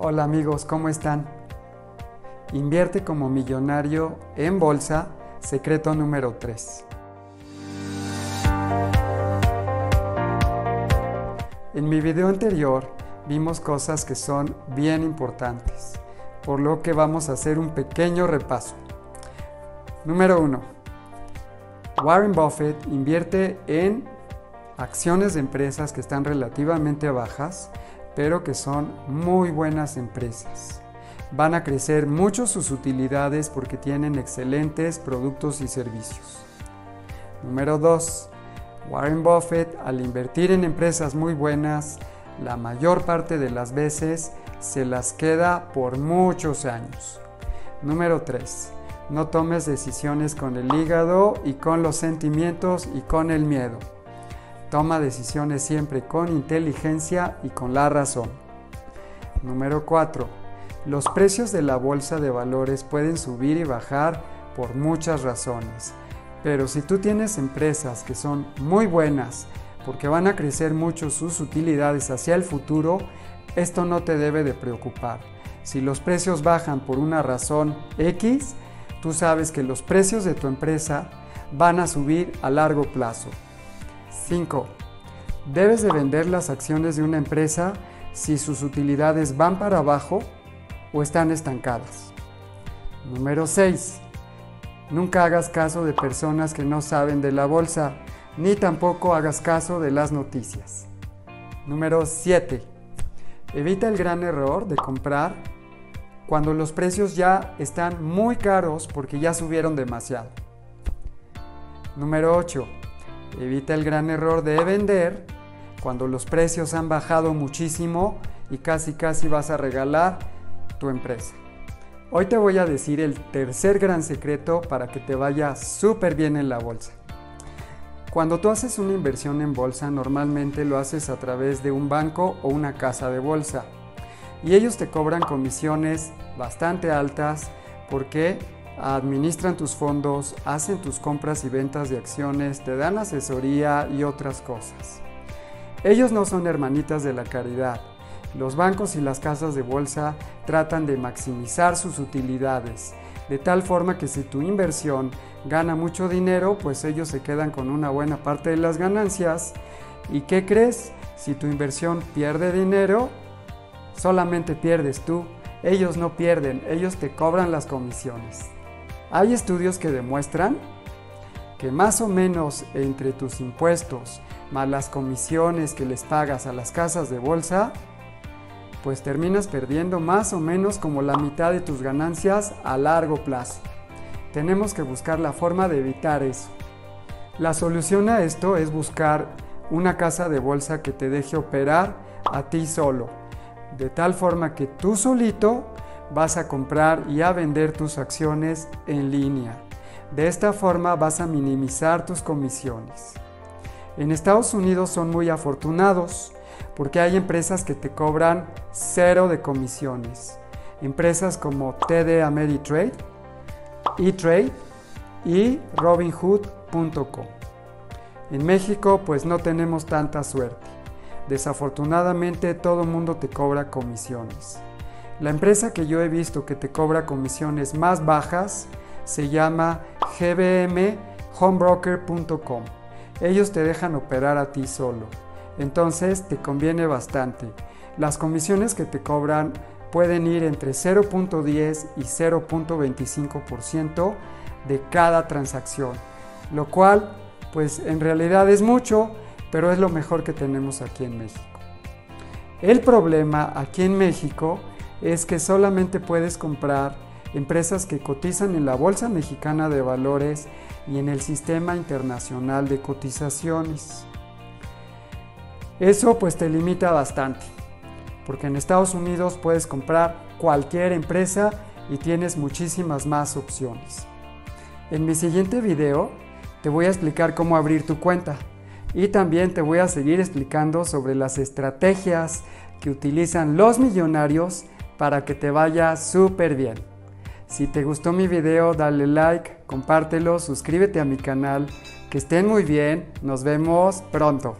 Hola amigos, ¿cómo están? Invierte como millonario en bolsa, secreto número 3. En mi video anterior vimos cosas que son bien importantes, por lo que vamos a hacer un pequeño repaso. Número 1. Warren Buffett invierte en acciones de empresas que están relativamente bajas, pero que son muy buenas empresas. Van a crecer mucho sus utilidades porque tienen excelentes productos y servicios. Número 2. Warren Buffett, al invertir en empresas muy buenas, la mayor parte de las veces se las queda por muchos años. Número 3. No tomes decisiones con el hígado y con los sentimientos y con el miedo. Toma decisiones siempre con inteligencia y con la razón. Número 4. Los precios de la bolsa de valores pueden subir y bajar por muchas razones. Pero si tú tienes empresas que son muy buenas porque van a crecer mucho sus utilidades hacia el futuro, esto no te debe de preocupar. Si los precios bajan por una razón X, tú sabes que los precios de tu empresa van a subir a largo plazo. 5. Debes de vender las acciones de una empresa si sus utilidades van para abajo o están estancadas. Número 6. Nunca hagas caso de personas que no saben de la bolsa, ni tampoco hagas caso de las noticias. Número 7. Evita el gran error de comprar cuando los precios ya están muy caros porque ya subieron demasiado. Número 8. Evita el gran error de vender cuando los precios han bajado muchísimo y casi casi vas a regalar tu empresa. Hoy te voy a decir el tercer gran secreto para que te vaya súper bien en la bolsa. Cuando tú haces una inversión en bolsa, normalmente lo haces a través de un banco o una casa de bolsa. Y ellos te cobran comisiones bastante altas porque administran tus fondos, hacen tus compras y ventas de acciones, te dan asesoría y otras cosas. Ellos no son hermanitas de la caridad. Los bancos y las casas de bolsa tratan de maximizar sus utilidades, de tal forma que si tu inversión gana mucho dinero, pues ellos se quedan con una buena parte de las ganancias. ¿Y qué crees? Si tu inversión pierde dinero, solamente pierdes tú. Ellos no pierden, ellos te cobran las comisiones. Hay estudios que demuestran que más o menos entre tus impuestos más las comisiones que les pagas a las casas de bolsa, pues terminas perdiendo más o menos como la mitad de tus ganancias a largo plazo. Tenemos que buscar la forma de evitar eso. La solución a esto es buscar una casa de bolsa que te deje operar a ti solo, de tal forma que tú solito vas a comprar y a vender tus acciones en línea. De esta forma vas a minimizar tus comisiones. En Estados Unidos son muy afortunados porque hay empresas que te cobran cero de comisiones. Empresas como TD Ameritrade, eTrade y robinhood.com. En México pues no tenemos tanta suerte. Desafortunadamente todo el mundo te cobra comisiones. La empresa que yo he visto que te cobra comisiones más bajas se llama gbmhomebroker.com. Ellos te dejan operar a ti solo. Entonces te conviene bastante. Las comisiones que te cobran pueden ir entre 0.10 y 0.25% de cada transacción, lo cual pues en realidad es mucho, pero es lo mejor que tenemos aquí en México. El problema aquí en México es que solamente puedes comprar empresas que cotizan en la Bolsa Mexicana de Valores y en el Sistema Internacional de Cotizaciones. Eso pues te limita bastante, porque en Estados Unidos puedes comprar cualquier empresa y tienes muchísimas más opciones. En mi siguiente video te voy a explicar cómo abrir tu cuenta y también te voy a seguir explicando sobre las estrategias que utilizan los millonarios para que te vaya súper bien. Si te gustó mi video, dale like, compártelo, suscríbete a mi canal. Que estén muy bien, nos vemos pronto.